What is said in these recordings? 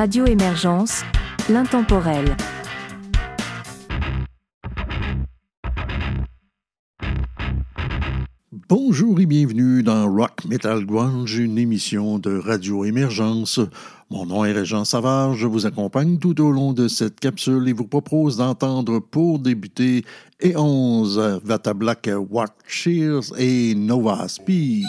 Radio Émergence, l'intemporel. Bonjour et bienvenue dans Rock Metal Grunge, une émission de Radio Émergence. Mon nom est Régent Savard, je vous accompagne tout au long de cette capsule et vous propose d'entendre pour débuter E11, Vata Black Cheers et Nova Speed.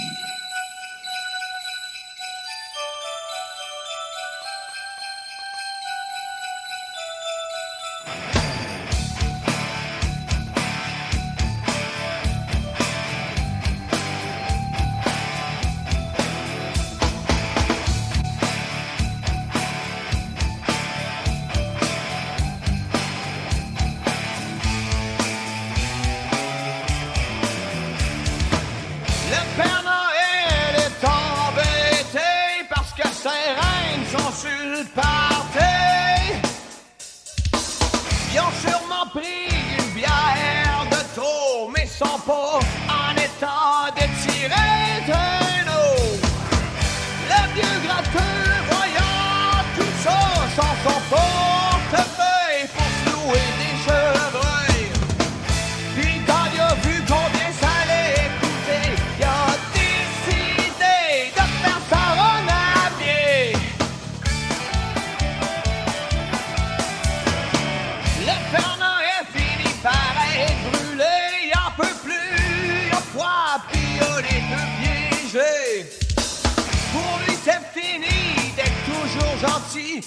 assim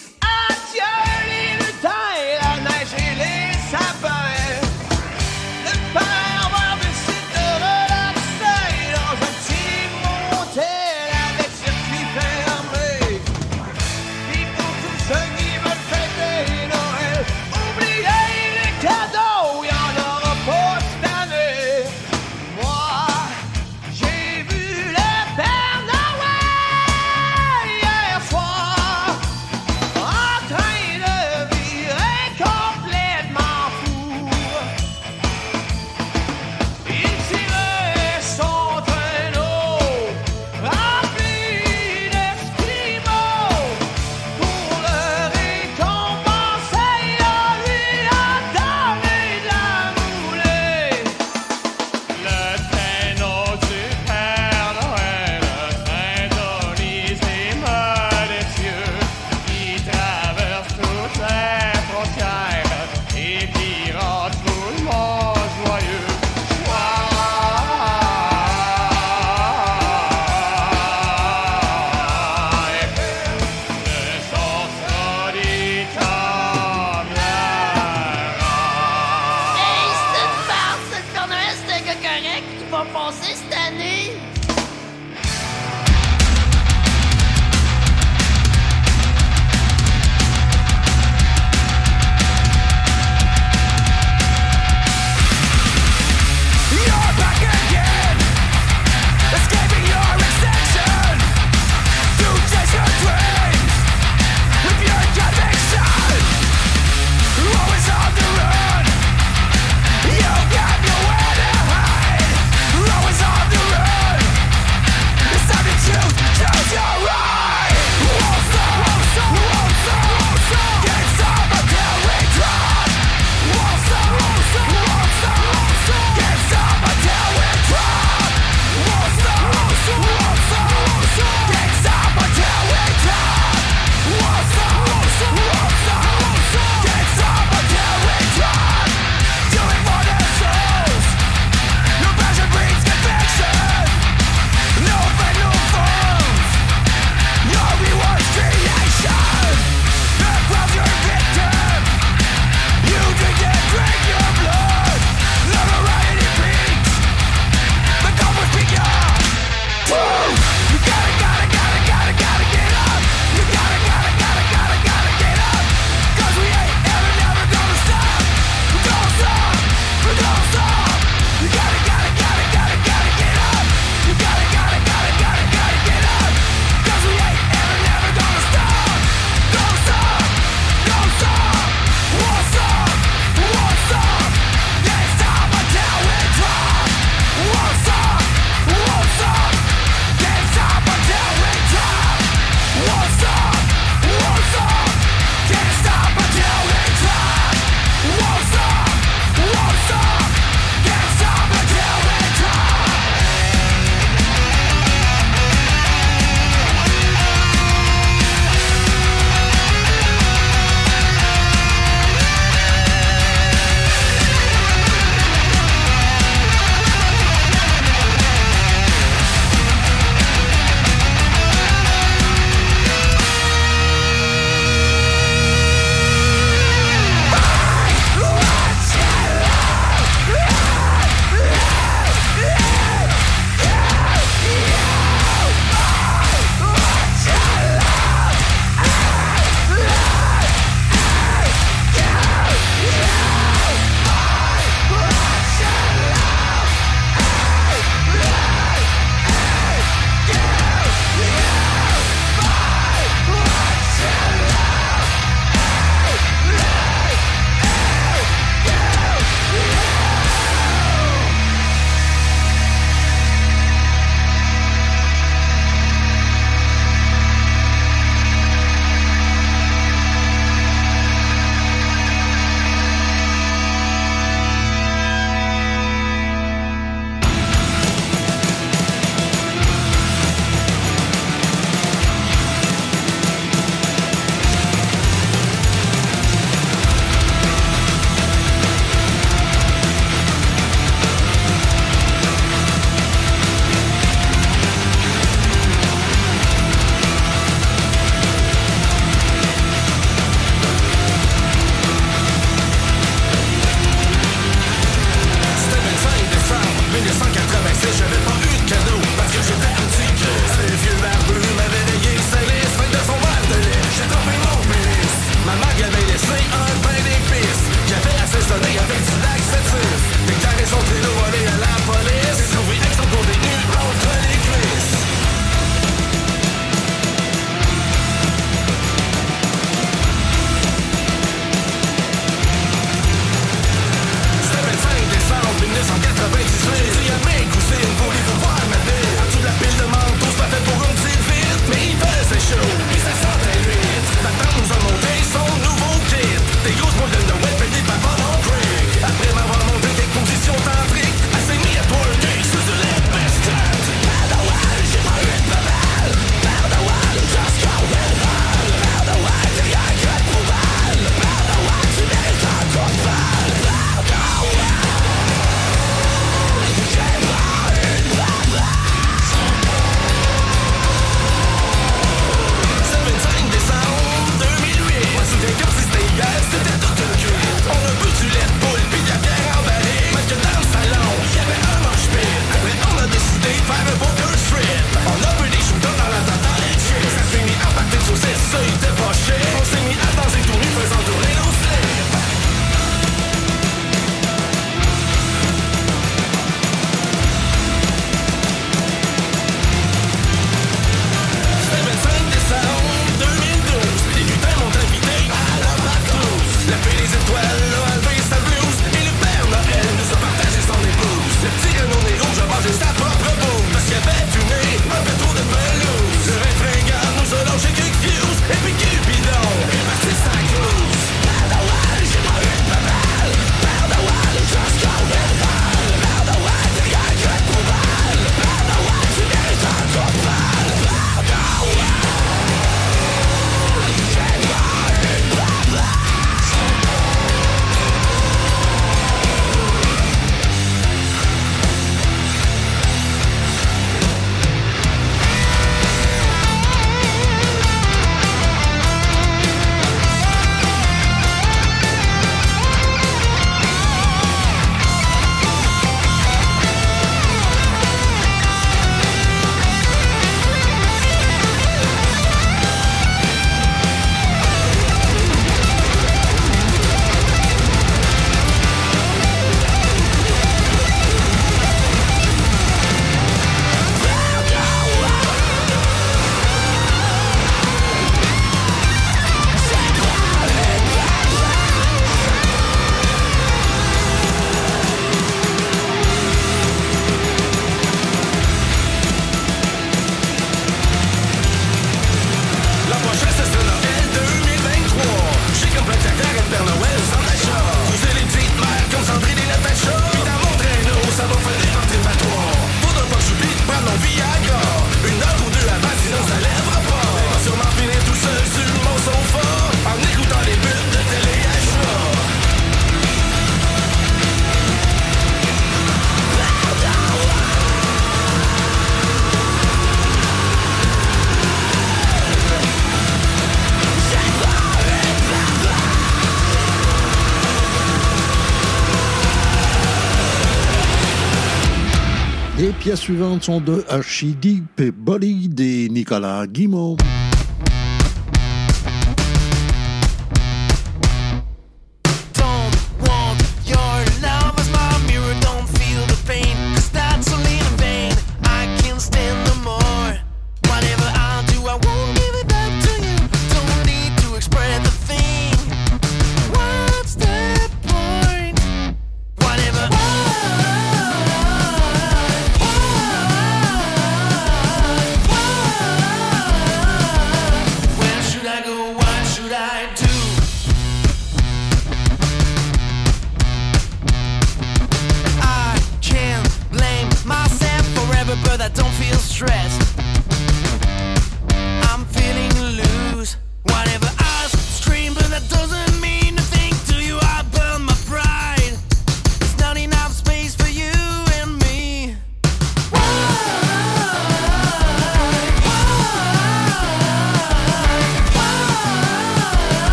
suivantes sont de Archideep et Body des Nicolas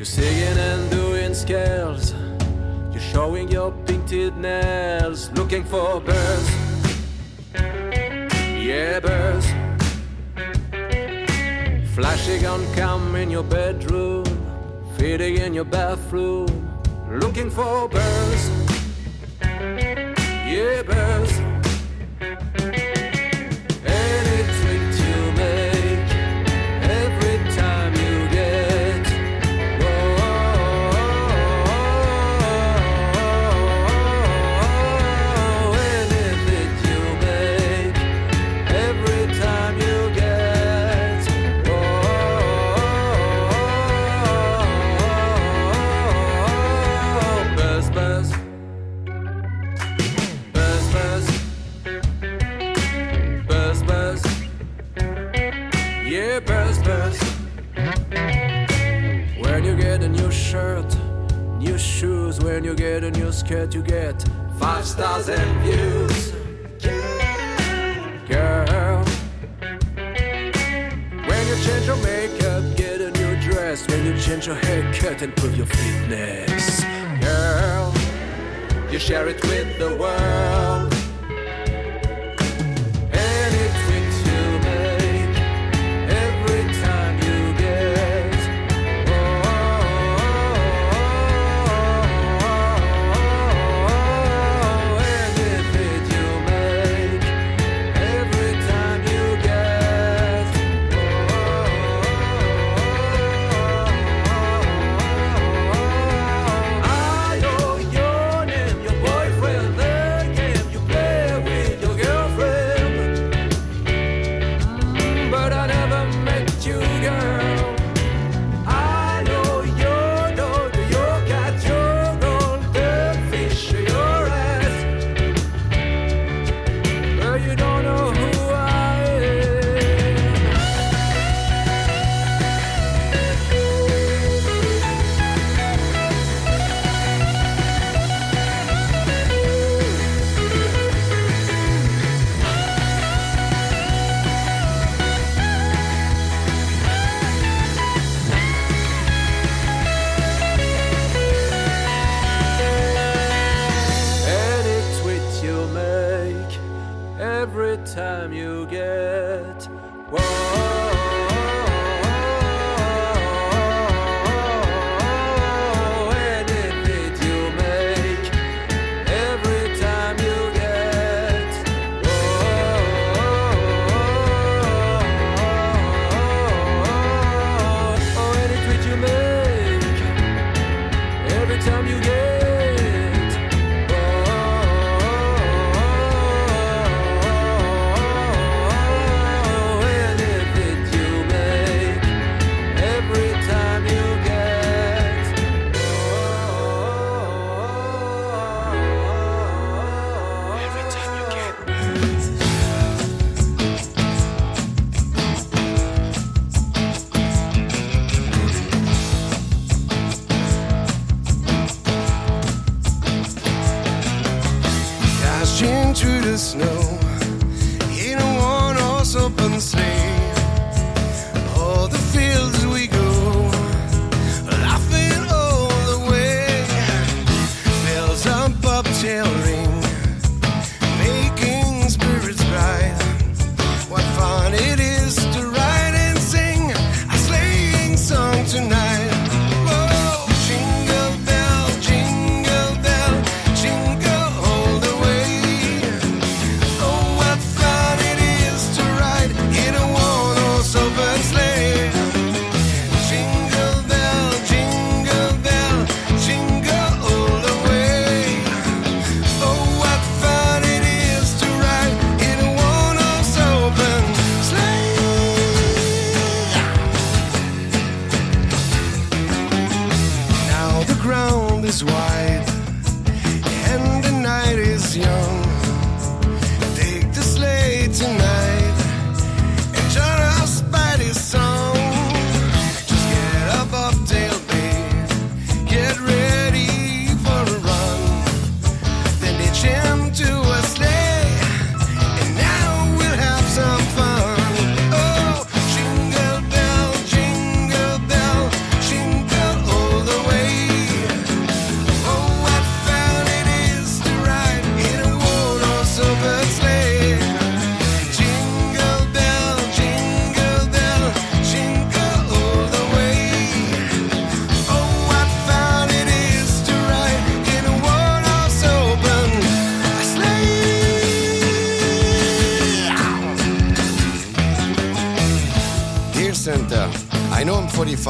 You're singing and doing scales. You're showing your painted nails. Looking for birds. Yeah, birds. Flashing on cam in your bedroom. Feeding in your bathroom. Looking for birds. Yeah, birds. Get and you're scared to get five stars and views. Girl, when you change your makeup, get a new dress. When you change your haircut, and prove your fitness. Girl, you share it with the world.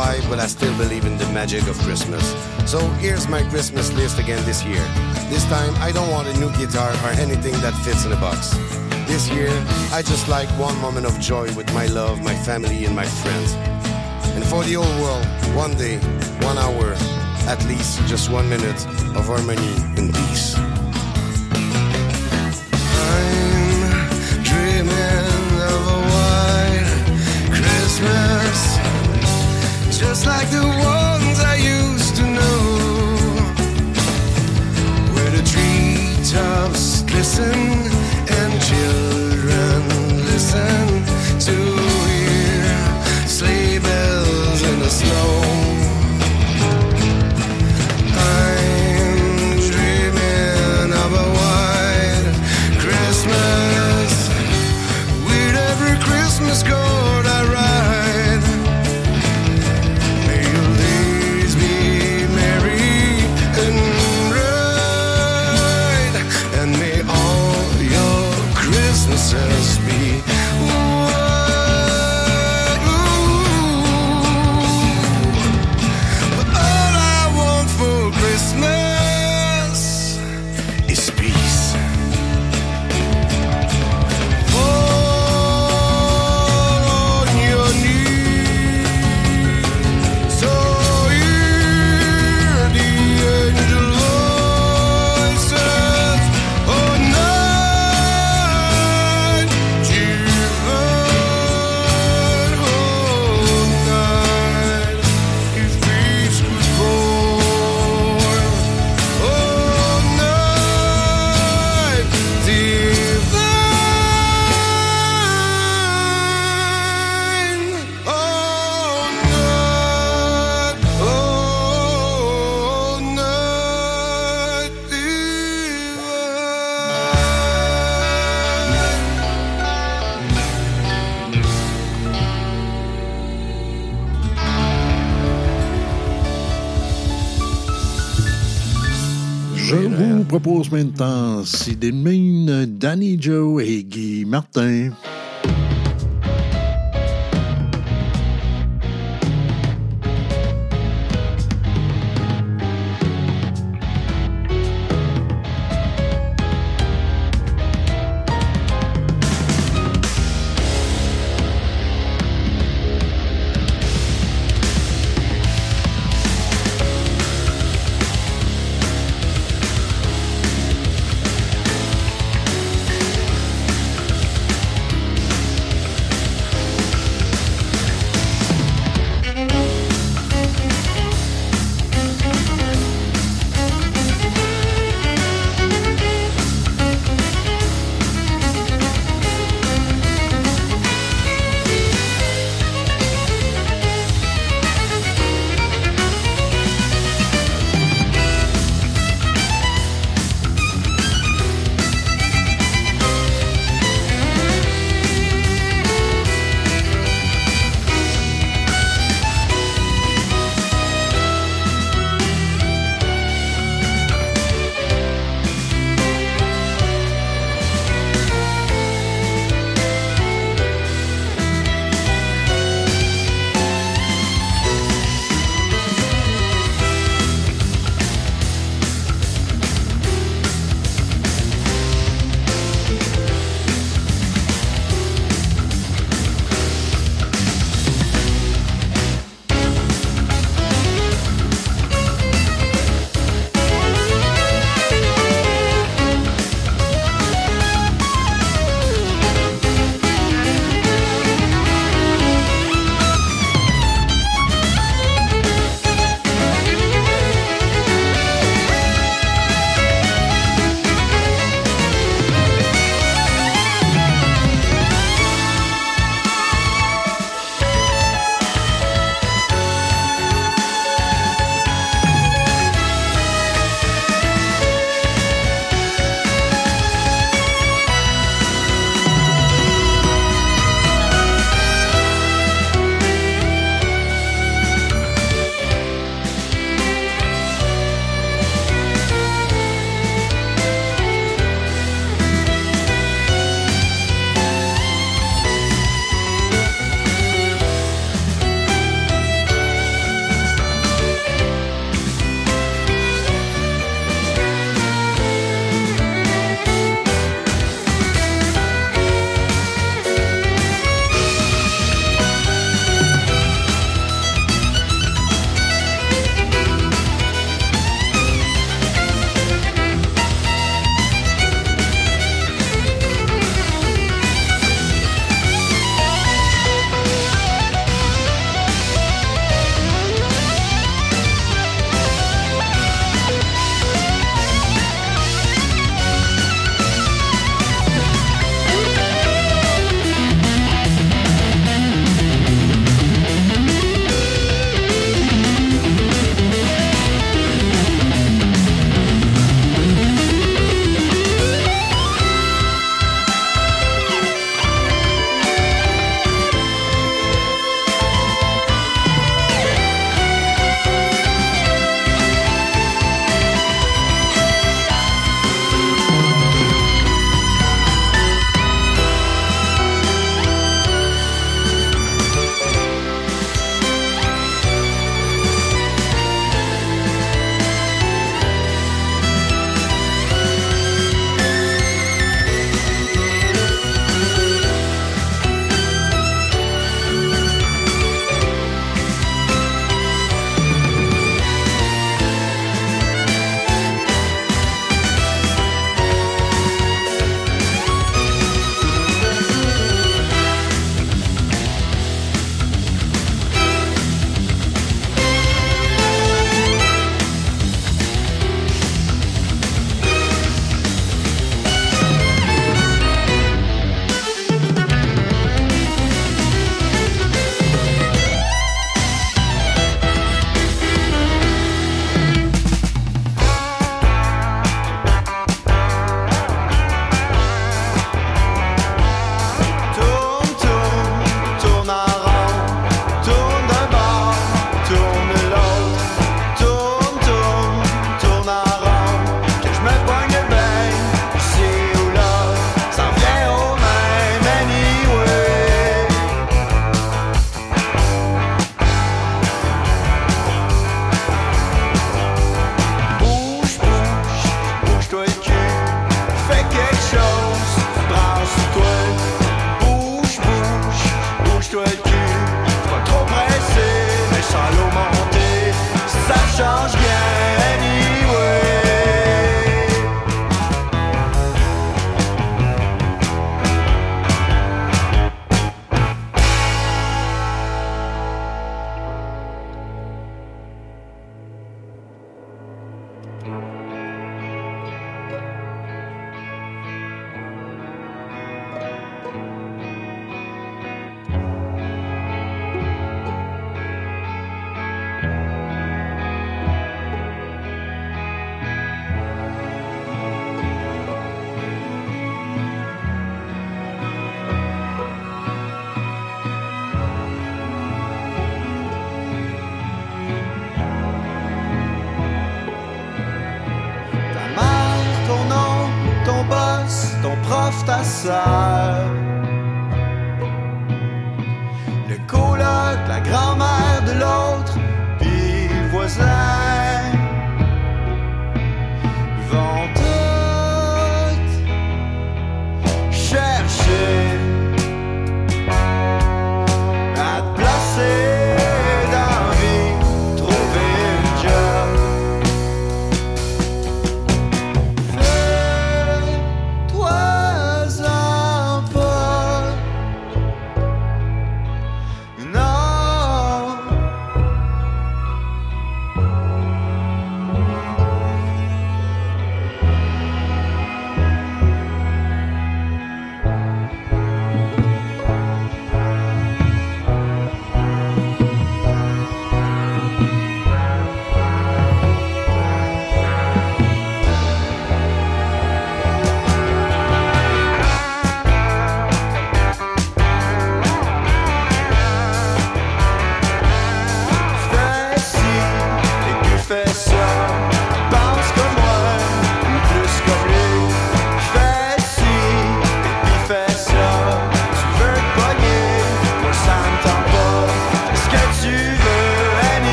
Guimont. Christmas So here's my Christmas list again this year. This time, I don't want a new guitar or anything that fits in a box. This year, I just like one moment of joy with my love, my family, and my friends. And for the old world, one day, one hour, at least just one minute of harmony and peace. I'm dreaming of a white Christmas, just like the ones I used to know. Where the treetops glisten and children listen to hear sleigh bells in the snow. I'm dreaming of a white Christmas with every Christmas card Sid Main, Danny Joe et Guy Martin.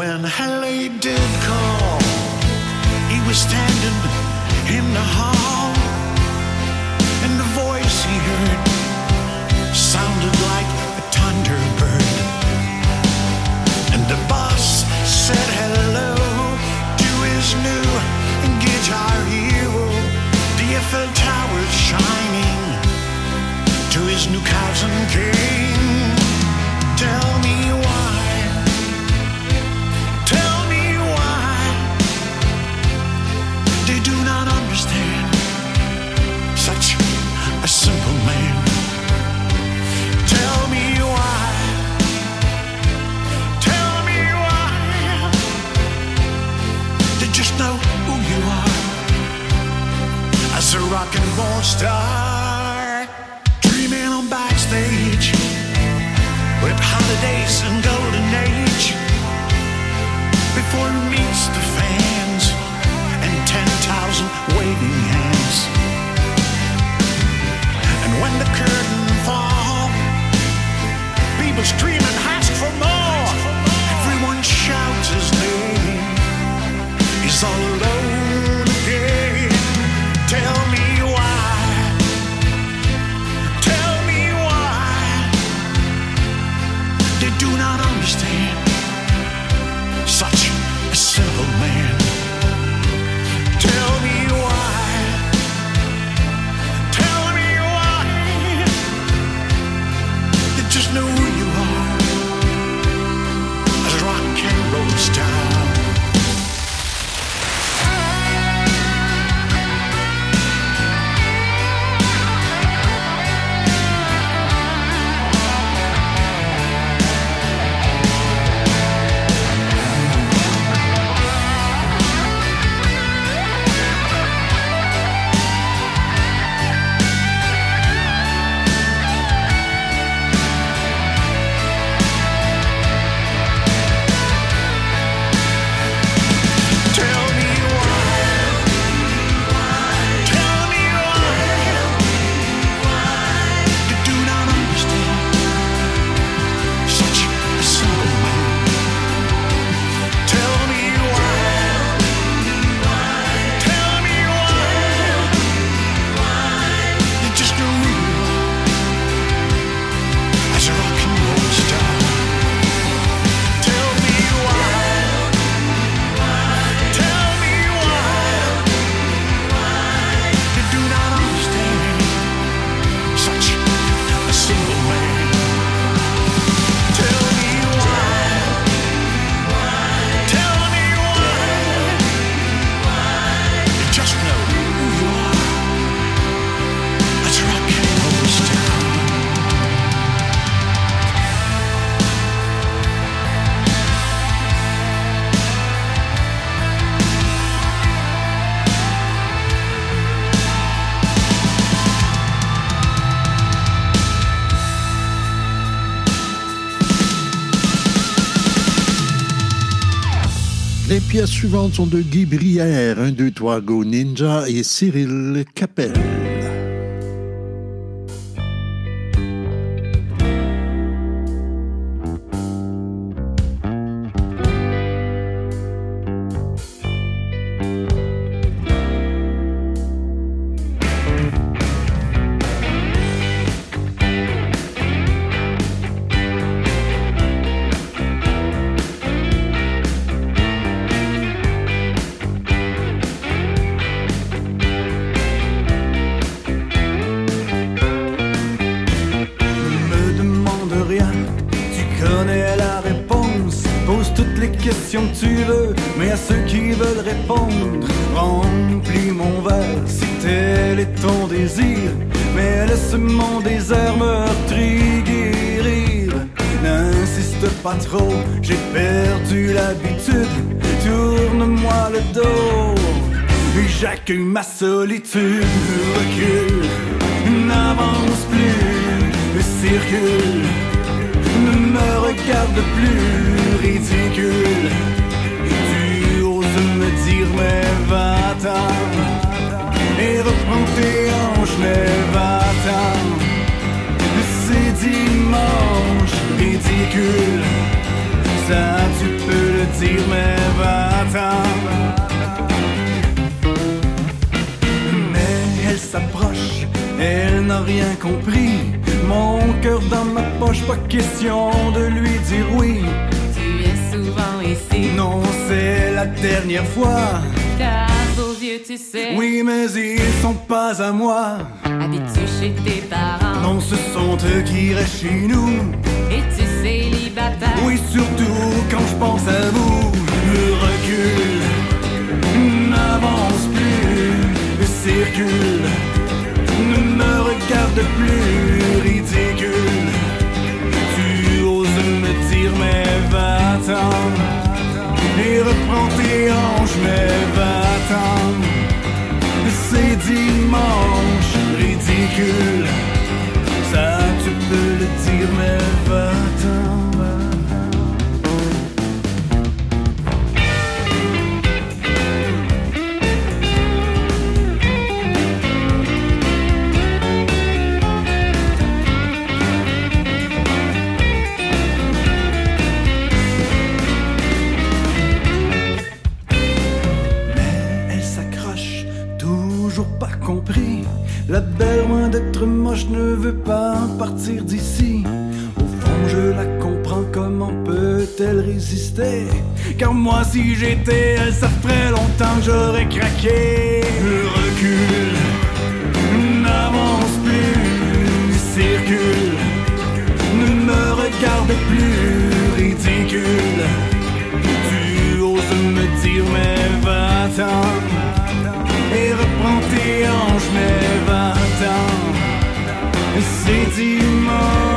when Haley did call, he was standing in the hall, and the voice he heard sounded like a thunderbird. And the boss said hello to his new guitar hero. The Eiffel Tower's shining to his new cousin Kate. mostrar. Pièces suivantes sont de Guy Brière, 1, 2, 3, Go Ninja et Cyril Capel. Car vos yeux, tu sais. Oui, mais ils sont pas à moi. Habites-tu chez tes parents? Non, ce sont eux qui restent chez nous. Et tu célibataire? Oui, surtout quand je pense à vous. Le recul n'avance plus, circule me regarde plus ridicule. Tu oses me dire, mais va-t'en. Et reprends tes hanches, mais va-t'en. C'est dimanche, ridicule. Ça, tu peux le dire, mais va-t'en. veut pas partir d'ici. Au fond, je la comprends, comment peut-elle résister? Car moi, si j'étais elle, ça ferait longtemps que j'aurais craqué. Le recul n'avance plus, circule, ne me regarde plus, ridicule. Tu oses me dire, mais va-t'en, et reprends tes hanches, mais va-t'en. city mall.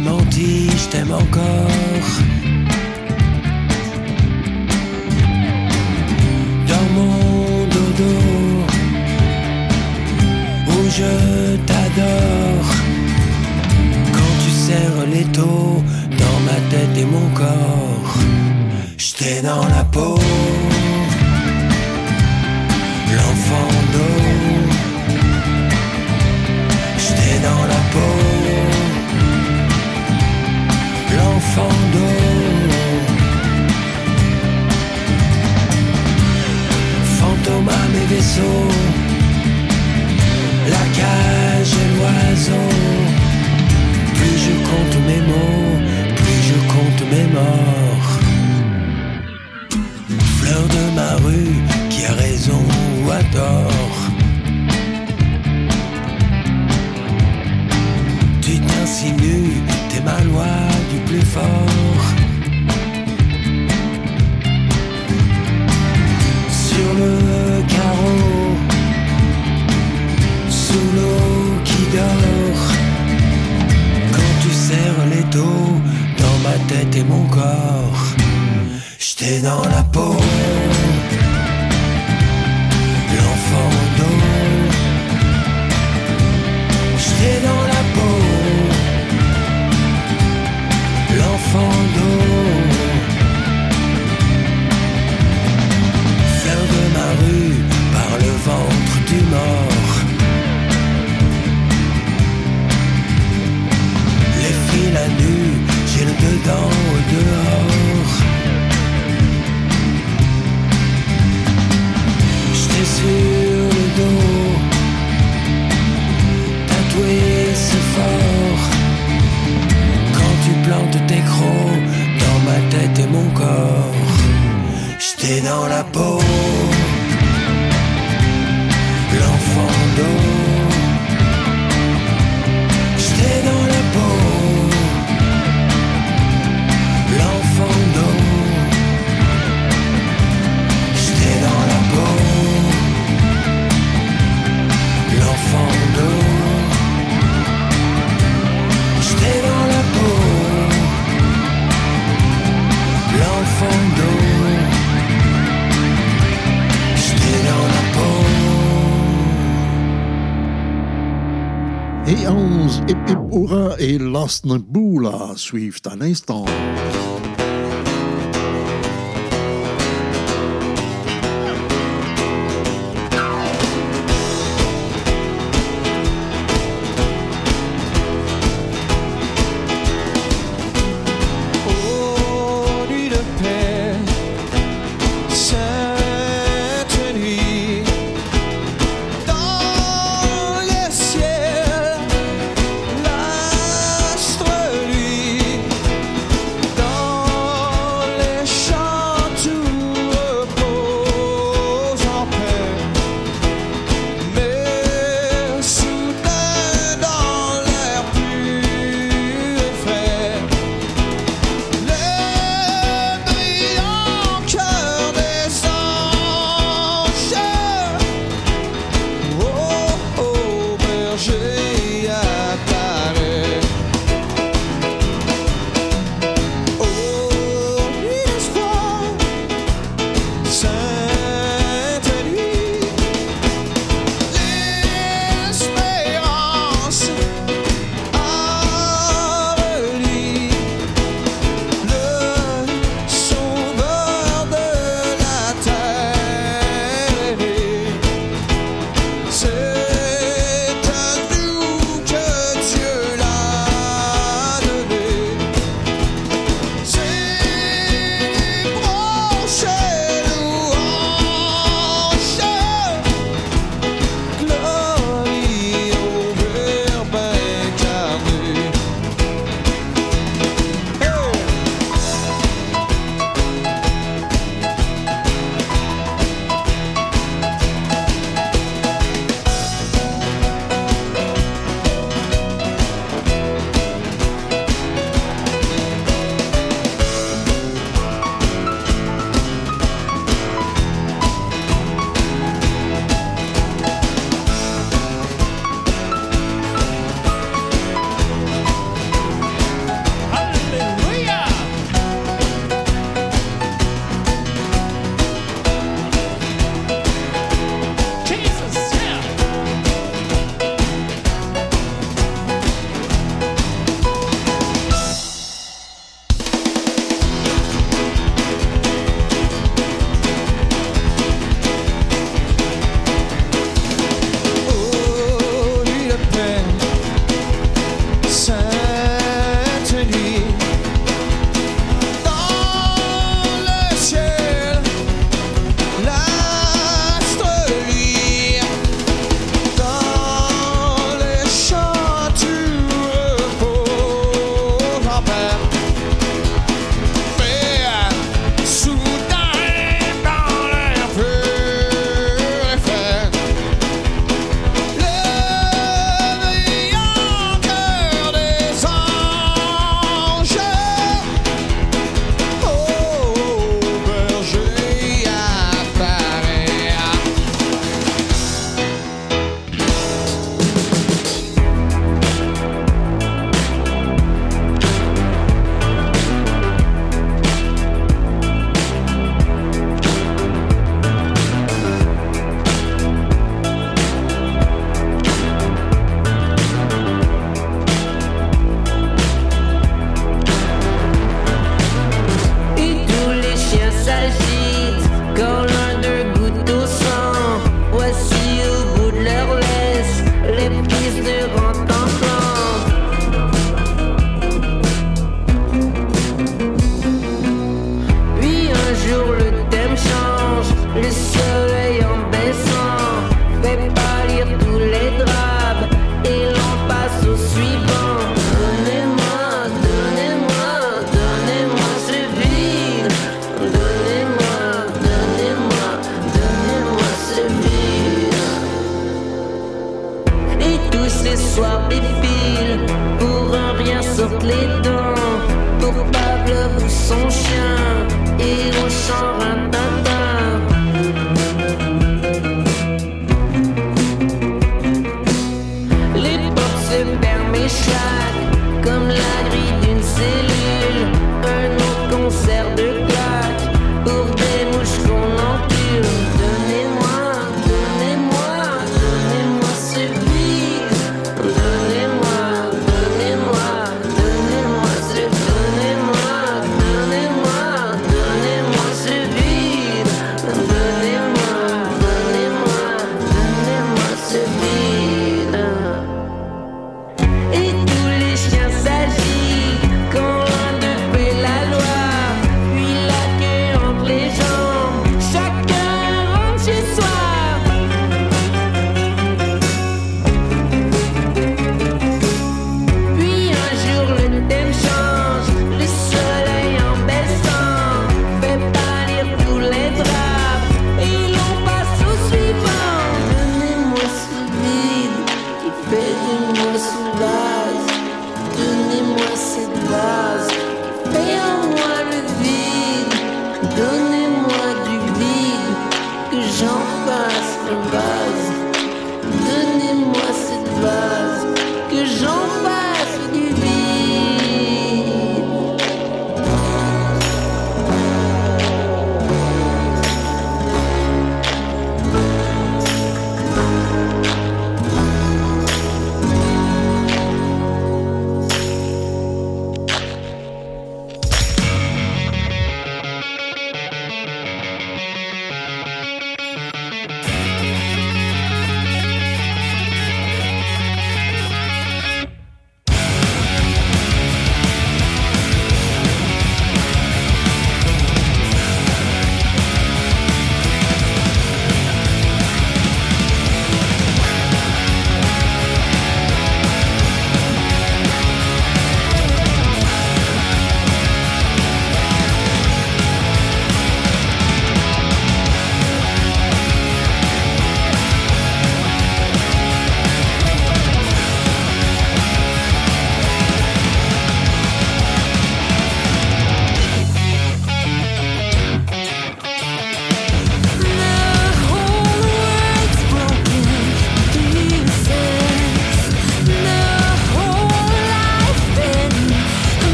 t'ai menti, je t'aime encore. Dans mon dodo, où je t'adore. Quand tu serres les taux dans ma tête et mon corps, je t'ai dans la peau. Lost Nabula suivent à l'instant.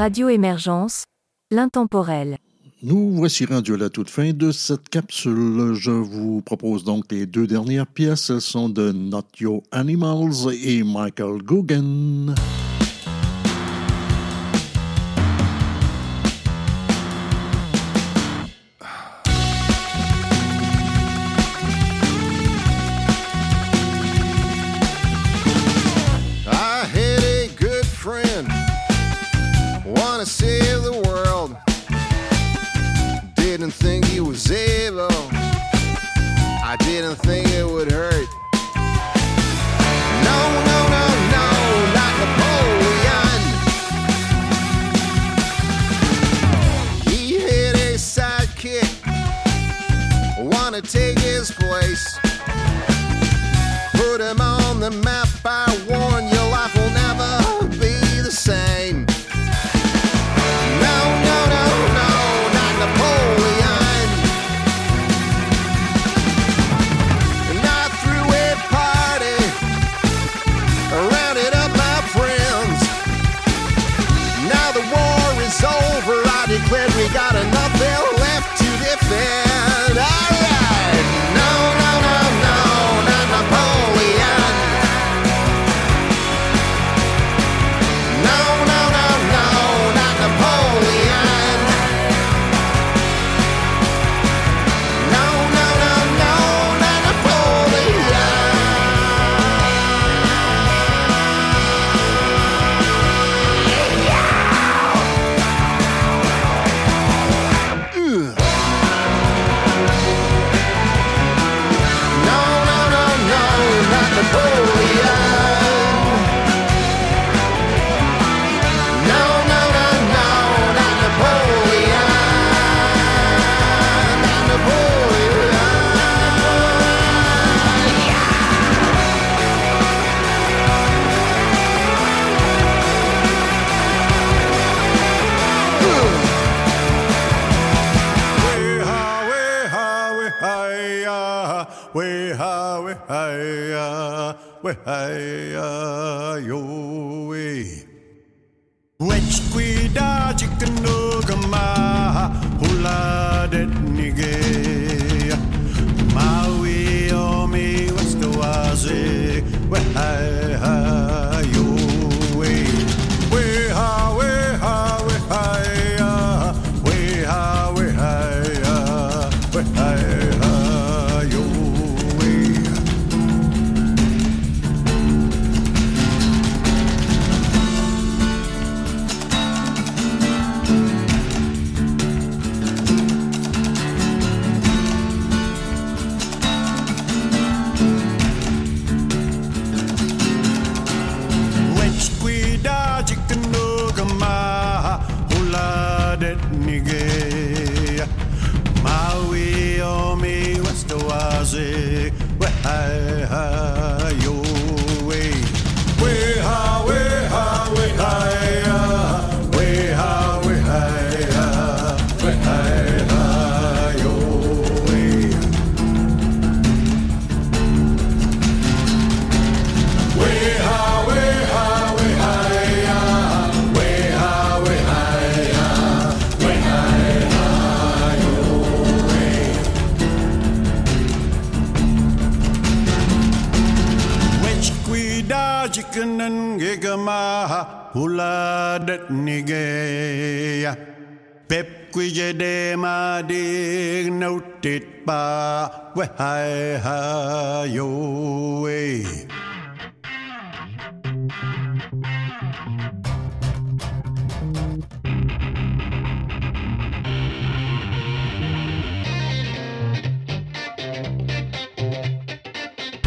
Radio Émergence, l'intemporel. Nous voici rendus à la toute fin de cette capsule. Je vous propose donc les deux dernières pièces. Elles sont de Not Your Animals et Michael Guggen. didn't think he was able. I didn't think